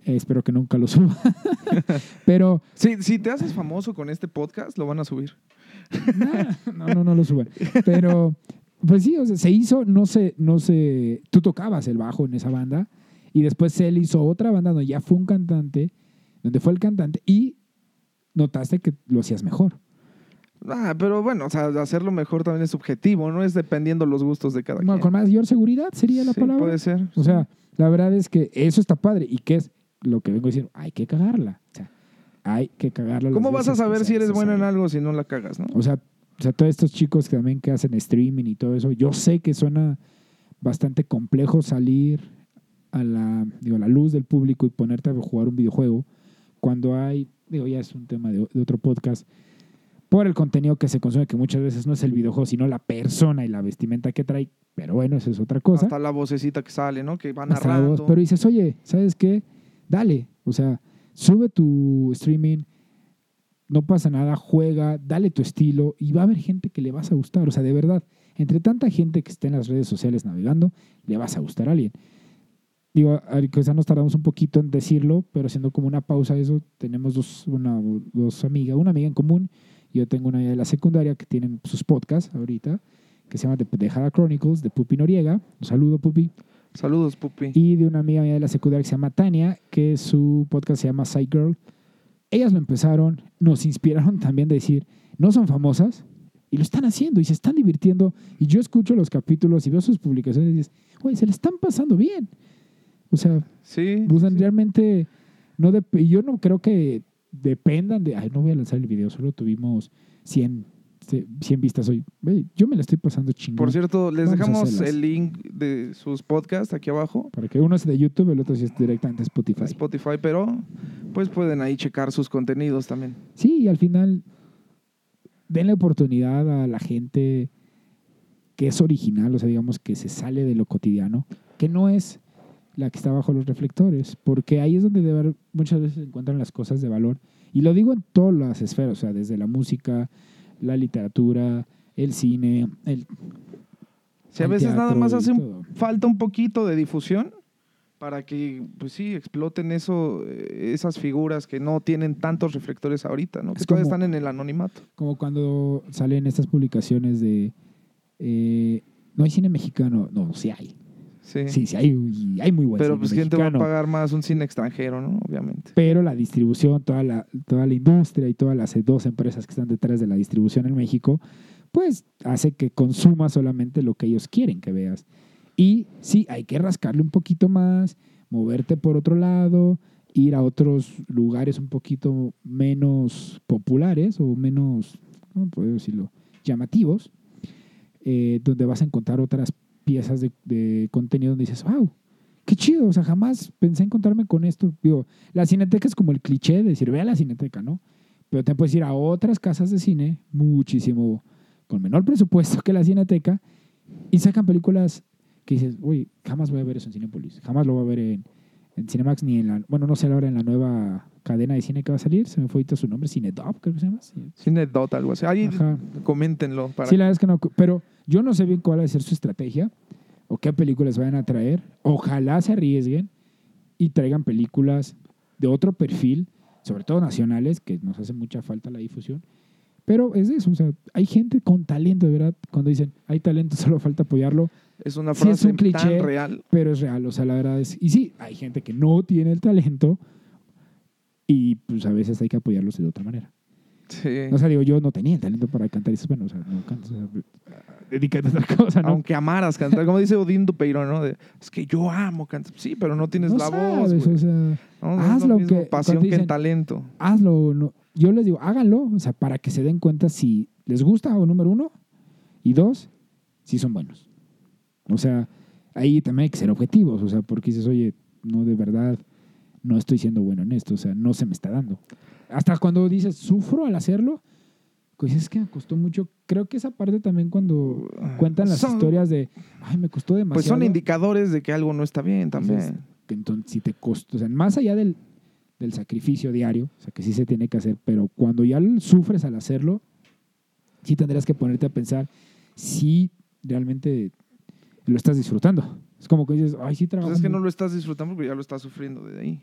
Eh, espero que nunca lo suba. [laughs] Pero Sí, si te haces famoso con este podcast, lo van a subir. No, no, no lo suban. Pero, pues sí, o sea, se hizo, no sé, no sé, tú tocabas el bajo en esa banda y después él hizo otra banda donde ya fue un cantante, donde fue el cantante y notaste que lo hacías mejor. Ah, pero bueno, o sea, hacerlo mejor también es subjetivo, ¿no? Es dependiendo los gustos de cada Bueno, quien. con mayor seguridad sería la Sí, palabra. Puede ser. O sea, la verdad es que eso está padre y que es lo que vengo diciendo, hay que cagarla. O sea, hay que cagarla. ¿Cómo vas a saber si eres bueno en algo si no la cagas, no? O sea, o sea, todos estos chicos que también que hacen streaming y todo eso, yo sé que suena bastante complejo salir a la, digo, a la luz del público y ponerte a jugar un videojuego cuando hay, digo, ya es un tema de, de otro podcast, por el contenido que se consume, que muchas veces no es el videojuego, sino la persona y la vestimenta que trae, pero bueno, eso es otra cosa. Hasta la vocecita que sale, ¿no? Que va Hasta la voz, narrando. pero dices, oye, ¿sabes qué? Dale, o sea, sube tu streaming, no pasa nada, juega, dale tu estilo y va a haber gente que le vas a gustar. O sea, de verdad, entre tanta gente que esté en las redes sociales navegando, le vas a gustar a alguien. Digo, quizá nos tardamos un poquito en decirlo, pero haciendo como una pausa eso, tenemos dos, una, dos amigas, una amiga en común. Yo tengo una de la secundaria que tienen sus podcasts ahorita, que se llama Dejada Chronicles, de Pupi Noriega. Un saludo, Pupi. Saludos, Pupi. Y de una amiga mía de la secundaria que se llama Tania, que su podcast se llama Side Girl. Ellas lo empezaron, nos inspiraron también de decir, no son famosas, y lo están haciendo y se están divirtiendo. Y yo escucho los capítulos y veo sus publicaciones y dices, güey, se le están pasando bien. O sea, sí, pues, realmente, no yo no creo que dependan de, ay, no voy a lanzar el video, solo tuvimos 100 100 vistas hoy. Yo me la estoy pasando chingón. Por cierto, les dejamos el link de sus podcasts aquí abajo. Para que uno es de YouTube, el otro sí es directamente Spotify. Spotify, pero pues pueden ahí checar sus contenidos también. Sí, y al final denle oportunidad a la gente que es original, o sea, digamos que se sale de lo cotidiano, que no es la que está bajo los reflectores, porque ahí es donde de ver, muchas veces se encuentran las cosas de valor. Y lo digo en todas las esferas, o sea, desde la música, la literatura, el cine, el... Si a veces nada más hace falta un poquito de difusión para que, pues sí, exploten eso, esas figuras que no tienen tantos reflectores ahorita, ¿no? Que todavía están en el anonimato. Como cuando salen estas publicaciones de... Eh, no hay cine mexicano, no, sí hay. Sí, sí, sí hay, hay muy buen Pero pues gente va a pagar más un cine extranjero, ¿no? Obviamente. Pero la distribución, toda la, toda la industria y todas las dos empresas que están detrás de la distribución en México, pues hace que consuma solamente lo que ellos quieren que veas. Y sí, hay que rascarle un poquito más, moverte por otro lado, ir a otros lugares un poquito menos populares o menos, ¿cómo puedo decirlo?, llamativos, eh, donde vas a encontrar otras piezas de, contenido donde dices, wow, qué chido, o sea, jamás pensé encontrarme con esto. Digo, la cineteca es como el cliché de decir, ve a la cineteca, ¿no? Pero te puedes ir a otras casas de cine, muchísimo, con menor presupuesto que la cineteca, y sacan películas que dices, uy, jamás voy a ver eso en Cinepolis, jamás lo voy a ver en, en Cinemax ni en la, bueno, no sé ahora en la nueva cadena de cine que va a salir, se me fue ahorita su nombre, Cinedot, creo que se llama. Cinedot, algo así. Ahí coméntenlo. Para... Sí, la verdad es que no, pero yo no sé bien cuál va a ser su estrategia o qué películas vayan a traer. Ojalá se arriesguen y traigan películas de otro perfil, sobre todo nacionales, que nos hace mucha falta la difusión. Pero es eso, o sea, hay gente con talento, de verdad. Cuando dicen hay talento, [laughs] solo falta apoyarlo. Es una frase un cliché, real. Pero es real, o sea, la verdad es. Y sí, hay gente que no tiene el talento y pues a veces hay que apoyarlos de otra manera. Sí. O sea, digo, yo no tenía el talento para cantar y eso, bueno, o sea, no canto, o sea, dedícate a otra cosa, ¿no? Aunque amaras cantar, como dice Odín Dupeiro, ¿no? es que yo amo cantar. Sí, pero no tienes la voz. O sea, hazlo. Es que, pasión que el talento. Hazlo. Yo les digo, háganlo, o sea, para que se den cuenta si les gusta, o número uno, y dos, si son buenos. O sea, ahí también hay que ser objetivos, o sea, porque dices, oye, no de verdad no estoy siendo bueno en esto, o sea, no se me está dando. Hasta cuando dices, sufro al hacerlo, pues es que me costó mucho. Creo que esa parte también cuando cuentan las historias de, ay, me costó demasiado. Pues son indicadores de que algo no está bien también. Entonces, si te costó, o sea, más allá del, del sacrificio diario, o sea, que sí se tiene que hacer, pero cuando ya sufres al hacerlo, sí tendrías que ponerte a pensar si realmente lo estás disfrutando. Es como que dices, ay, sí trabajo. Pues es que no lo estás disfrutando porque ya lo estás sufriendo desde ahí.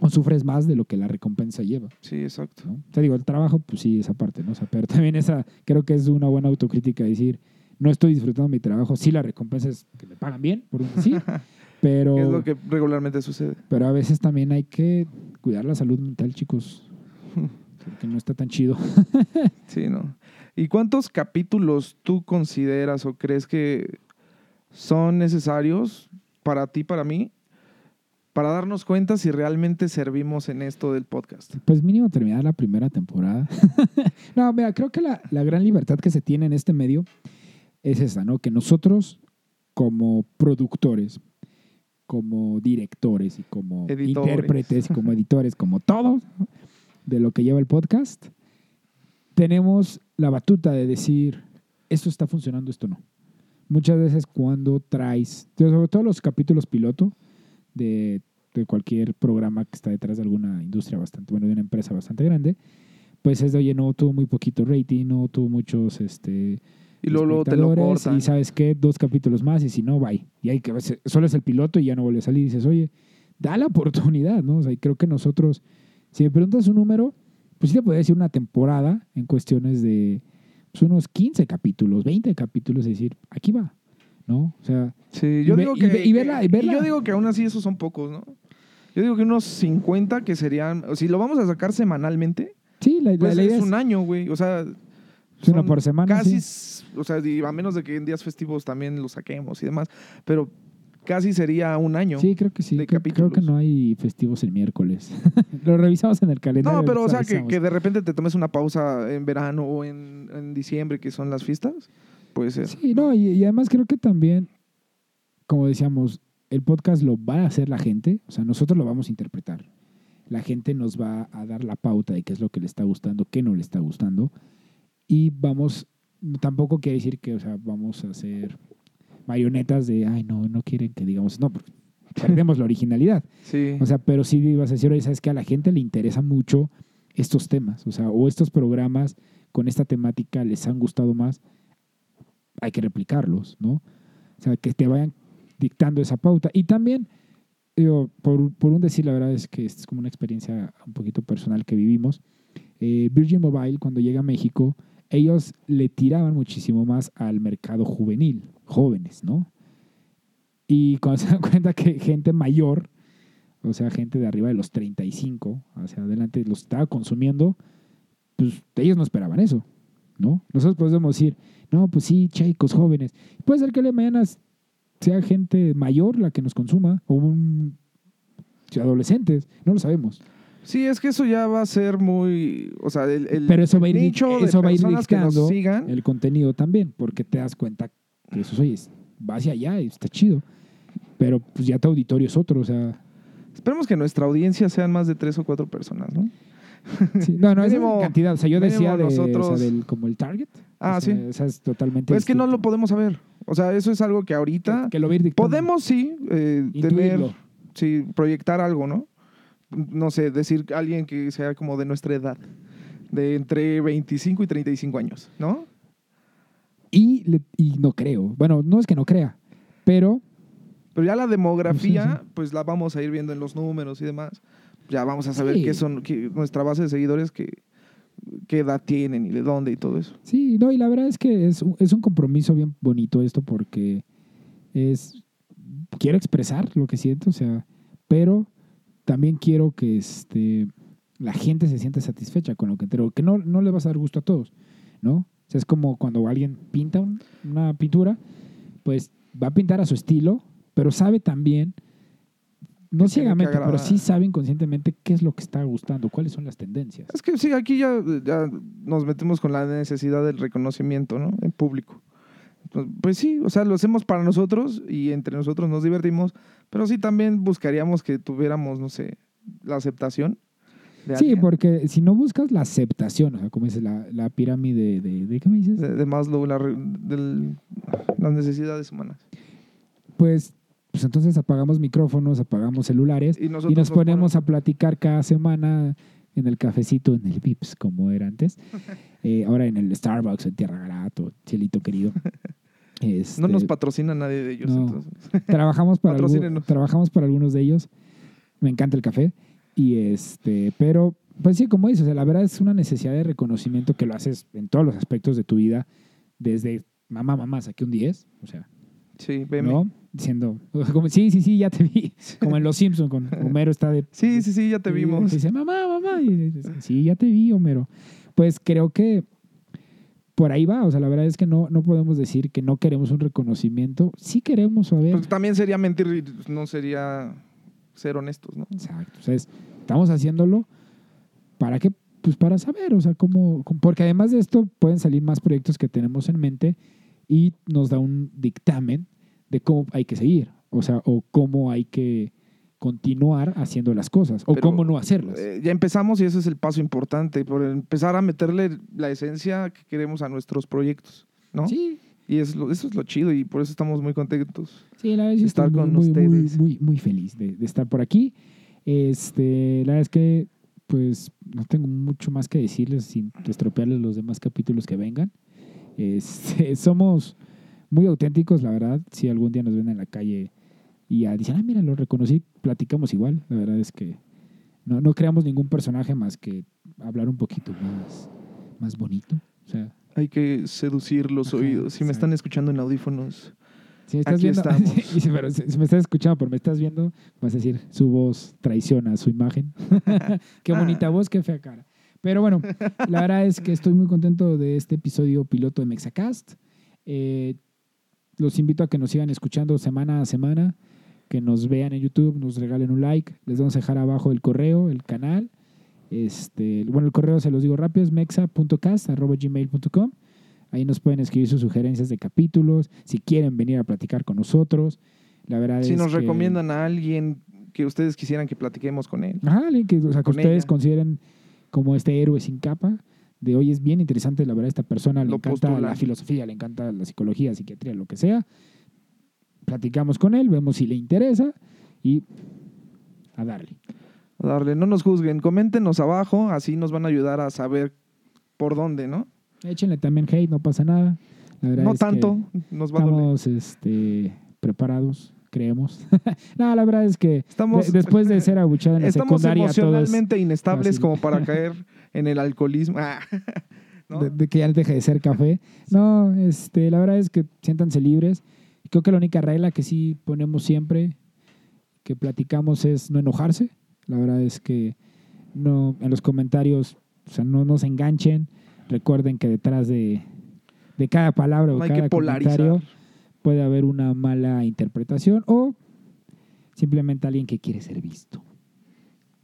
O sufres más de lo que la recompensa lleva. Sí, exacto. Te digo, el trabajo, pues sí, esa parte, ¿no? pero [laughs] también esa, creo que es una buena autocrítica decir, no estoy disfrutando mi trabajo, sí la recompensa es que me pagan bien, por un sí, [laughs] pero... es lo que regularmente sucede. Pero a veces también hay que cuidar la salud mental, chicos, [laughs] porque no está tan chido. sí, ¿no? ¿Y cuántos capítulos tú consideras o crees que son necesarios para ti, para mí, para darnos cuenta si realmente servimos en esto del podcast? Pues mínimo terminar la primera temporada. [laughs] no, mira, creo que la, gran libertad que se tiene en este medio es esa, ¿no? Que nosotros como productores, como directores y como intérpretes, como editores, como todos de lo que lleva el podcast, tenemos la batuta de decir, esto está funcionando, esto no. Muchas veces cuando traes, sobre todo los capítulos piloto, de, cualquier programa que está detrás de alguna industria bastante, bueno, de una empresa bastante grande, pues es de, oye, no tuvo muy poquito rating, no tuvo muchos, este... Y luego, luego te lo cortan. Y sabes qué, dos capítulos más y si no, bye. Y hay que, solo es el piloto y ya no vuelve a salir. Y dices, oye, da la oportunidad, ¿no? O sea, y creo que nosotros, si me preguntas un número, pues sí te podría decir una temporada en cuestiones de pues, unos 15 capítulos, 20 capítulos, es decir, aquí va, ¿no? O sea, Sí, yo Y digo y que. y verla- y verla. yo digo que aún así esos son pocos, ¿no? Yo digo que unos 50 que serían. o Si lo vamos a sacar semanalmente, sí, la, pues la es es, un año, güey. O sea. son por semana. Casi. sí. O sea, y a menos de que en días festivos también lo saquemos y demás. Pero casi sería un año. Sí, creo que sí. de Creo, creo que no hay festivos el miércoles. [laughs] lo revisamos en el calendario. No, pero o sea, que, de repente te tomes una pausa en verano o en, en diciembre, que son las fiestas, puede ser. Sí, no, y, y además creo que también, como decíamos, el podcast lo va a hacer la gente, o sea, nosotros lo vamos a interpretar. La gente nos va a dar la pauta de qué es lo que le está gustando, qué no le está gustando. Y vamos, tampoco quiere decir que, o sea, vamos a hacer marionetas de, ay, no, no quieren que digamos, no, porque perdemos la [laughs] originalidad. Sí. O sea, pero sí ibas a decir, oye, ¿sabes que A la gente le interesa mucho estos temas, o sea, o estos programas con esta temática les han gustado más, hay que replicarlos, ¿no? O sea, que te vayan dictando esa pauta. Y también, digo, por, por un decir, la verdad es que es como una experiencia un poquito personal que vivimos. Eh, Virgin Mobile, cuando llega a México, ellos le tiraban muchísimo más al mercado juvenil, jóvenes, ¿no? Y cuando [laughs] se dan cuenta que gente mayor, o sea, gente de arriba de los 35 hacia adelante, los estaba consumiendo, pues ellos no esperaban eso, ¿no? Nosotros podemos decir, no, pues sí, chicos jóvenes. Puede ser que el mañana sea gente mayor la que nos consuma, o un adolescentes, no lo sabemos. Sí, es que eso ya va a ser muy. O sea, el, el Pero eso va a ir, nicho eso va a ir que nos sigan. el contenido también, porque te das cuenta que eso, oye, va hacia allá y está chido. Pero pues ya tu auditorio es otro, o sea, Esperemos que nuestra audiencia sean más de tres o cuatro personas, ¿no? [laughs] sí, no, no es cantidad, o sea, yo decía de, o sea, nosotros- del, como el target. Ah, o sea, sí. O sea, es totalmente Pues es que no lo podemos saber. O sea, eso es algo que ahorita que, que lo va a ir dictando. podemos sí eh, tener, sí, proyectar algo, ¿no? No sé, decir alguien que sea como de nuestra edad, de entre 25 y 35 años, ¿no? Y, le- y no creo. Bueno, no es que no crea, pero Pero ya la demografía, Sí, pues la vamos a ir viendo en los números y demás. Ya vamos a saber Sí. qué son, qué- nuestra base de seguidores, qué, qué edad tienen y de dónde y todo eso. sí, no, y la verdad es que es un, es un compromiso bien bonito esto porque es, quiero expresar lo que siento, o sea, pero también quiero que este, la gente se sienta satisfecha con lo que entero, que no, no le vas a dar gusto a todos, ¿no? O sea, es como cuando alguien pinta un- una pintura, pues va a pintar a su estilo, pero sabe también, no ciegamente, pero sí sabe inconscientemente qué es lo que está gustando, cuáles son las tendencias. Es que sí, aquí ya, ya nos metemos con la necesidad del reconocimiento, ¿no? En público. Pues, pues sí, o sea, lo hacemos para nosotros y entre nosotros nos divertimos, pero sí también buscaríamos que tuviéramos, no sé, la aceptación. de Sí, alguien. porque si no buscas la aceptación, o sea, como dices, la, la pirámide de, de, ¿qué me dices? de, de Maslow, la del- las necesidades humanas. Pues, pues entonces apagamos micrófonos, apagamos celulares Y, y nosotros nos ponemos a platicar cada semana en el cafecito, en el Vips, como era antes. [laughs] Eh, ahora en el Starbucks, en Tierra Garato, cielito querido. [laughs] Este, No nos patrocina nadie de ellos. no. entonces. [laughs] trabajamos para trabajamos para algunos de ellos. Me encanta el café. Y este, pero, pues sí, como dices, o sea, la verdad es una necesidad de reconocimiento que lo haces en todos los aspectos de tu vida, desde mamá, mamá, saqué un 10, o sea, Sí, veme. ¿no? Diciendo, como, sí, sí, sí, ya te vi. Como en Los Simpsons, con Homero está de. Sí, sí, sí, ya te y vimos. Dice, mamá, mamá. Y dice, sí, ya te vi, Homero. Pues creo que por ahí va. O sea, la verdad es que no, no podemos decir que no queremos un reconocimiento. Sí queremos saber. Pues también sería mentir, y no sería ser honestos, ¿no? Exacto. O sea, es- estamos haciéndolo para qué? Pues para saber, o sea, cómo, cómo- porque además de esto pueden salir más proyectos que tenemos en mente y nos da un dictamen de cómo hay que seguir, o sea, o cómo hay que continuar haciendo las cosas, o Pero, cómo no hacerlas. Eh, ya empezamos y ese es el paso importante, por empezar a meterle la esencia que queremos a nuestros proyectos, ¿no? Sí, Y es lo- eso es lo chido y por eso estamos muy contentos. sí, la verdad que Estar estoy con muy, muy, ustedes. muy, muy feliz de, de estar por aquí. Este, la verdad es que pues no tengo mucho más que decirles sin estropearles los demás capítulos que vengan. [laughs] Este, somos muy auténticos, la verdad. Si algún día nos ven en la calle y ya dicen, ah, mira, lo reconocí, platicamos igual. La verdad es que no, no creamos ningún personaje más que hablar un poquito más, más bonito. O sea, Hay que seducir los Ajá, oídos. Si me exacto. están escuchando en audífonos, si me estás Aquí viendo, [laughs] estamos. Dice, pero si si me estás escuchando, pero me estás viendo, vas a decir, su voz traiciona su imagen. [laughs] qué bonita voz, qué fea cara. Pero bueno, la verdad es que estoy muy contento de este episodio piloto de Mexacast. Eh, los invito a que nos sigan escuchando semana a semana, que nos vean en YouTube, nos regalen un like. Les vamos a dejar abajo el correo, el canal. Este, bueno, el correo se los digo rápido, es mexa.cast.gmail.com. Ahí nos pueden escribir sus sugerencias de capítulos, si quieren venir a platicar con nosotros. La verdad si es nos que- recomiendan a alguien que ustedes quisieran que platiquemos con él. Ajá, alguien que, o sea, que Con ustedes ella. consideren como este héroe sin capa. De hoy es bien interesante, la verdad, esta persona le Lo encanta la filosofía, le encanta la psicología, psiquiatría, lo que sea. Platicamos con él, vemos si le interesa y a darle. A darle, no nos juzguen, coméntenos abajo, así nos van a ayudar a saber por dónde, ¿no? Échenle también hate, no pasa nada. La verdad No es que tanto, nos va a estamos este, preparados, creemos. [laughs] no, la verdad es que Estamos, de- después de ser abuchado en la estamos secundaria, todos emocionalmente inestables fácil. como para caer en el alcoholismo. Ah, [laughs] ¿no? de, de que ya deje de ser café. No, este, la verdad es que siéntanse libres. Creo que la única regla que sí ponemos siempre, que platicamos, es no enojarse. La verdad es que no, en los comentarios, o sea, no nos enganchen. Recuerden que detrás de, de cada palabra o No cada comentario puede haber una mala interpretación o simplemente alguien que quiere ser visto.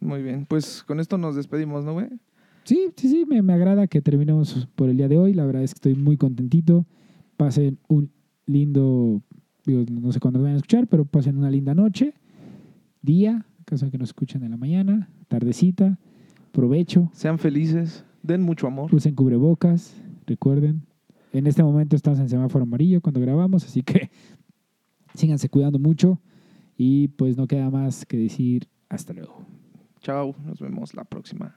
Muy bien, pues con esto nos despedimos, ¿no, güey? Sí, sí, sí, me, me agrada que terminemos por el día de hoy. La verdad es que estoy muy contentito. Pasen un lindo, digo, no sé cuándo lo vayan a escuchar, pero pasen una linda noche, día, caso que nos escuchen en la mañana, tardecita, provecho, Sean felices, den mucho amor. usen cubrebocas, recuerden. En este momento estamos en semáforo amarillo cuando grabamos, así que [laughs] síganse cuidando mucho y pues no queda más que decir hasta luego. Chao, nos vemos la próxima.